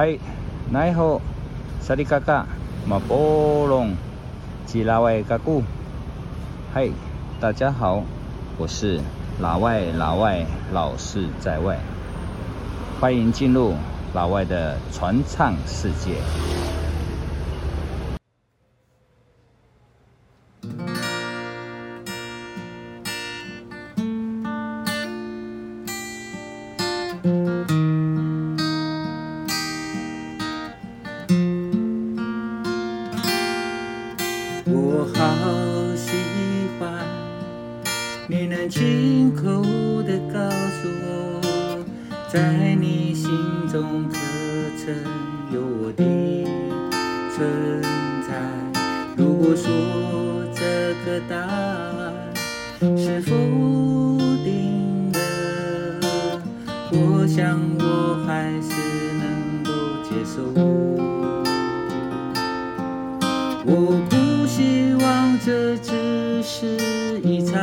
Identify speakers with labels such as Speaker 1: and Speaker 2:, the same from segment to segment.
Speaker 1: 嗨，奈何萨利嘎嘎马波隆吉拉外嘎古。嗨，大家好，我是老外老外老是在外，欢迎进入老外的传唱世界。
Speaker 2: 你能亲口的告诉我，在你心中可曾有我的存在？如果说这个答案是否定的，我想我还是能够接受。我不希望这只是一场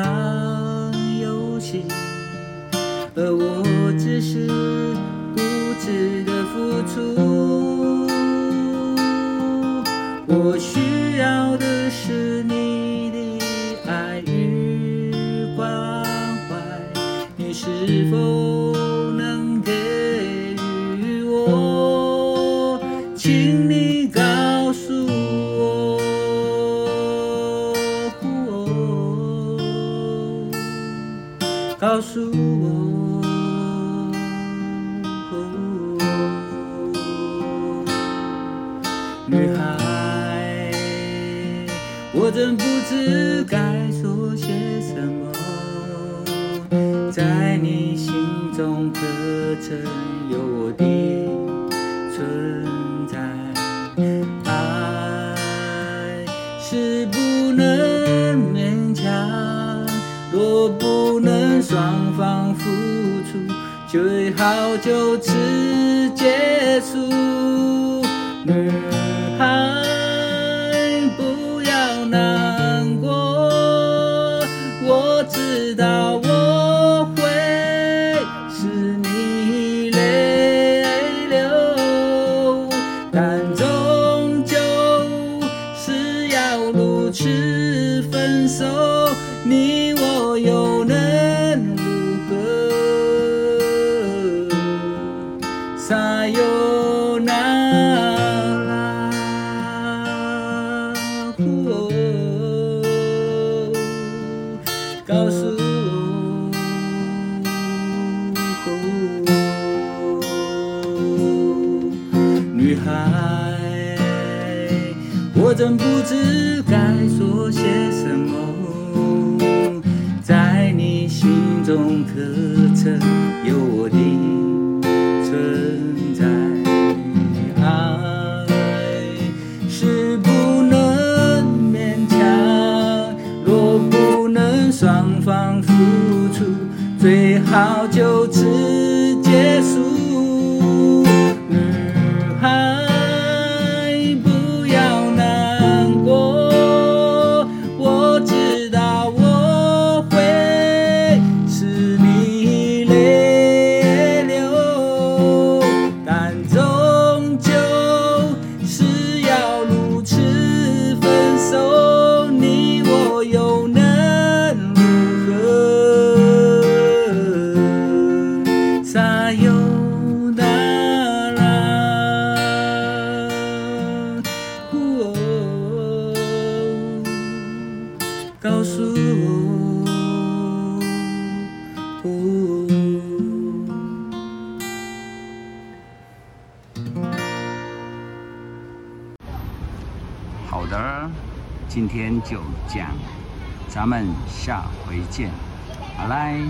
Speaker 2: 情，而我只是固执的付出。我需要的是你的爱与关怀，你是否告诉我，女孩，我真不知该说些什么，在你心中可曾有我的存在？爱是不能双方付出，最好就此结束。女孩，不要难过，我知道我会使你泪流，但终究是要如此分手，你我我真不知该说些什么，在你心中可曾有我的存在？爱是不能勉强，若不能双方付出，最好就此告诉我。
Speaker 1: 好的，今天就讲，咱们下回见，好嘞。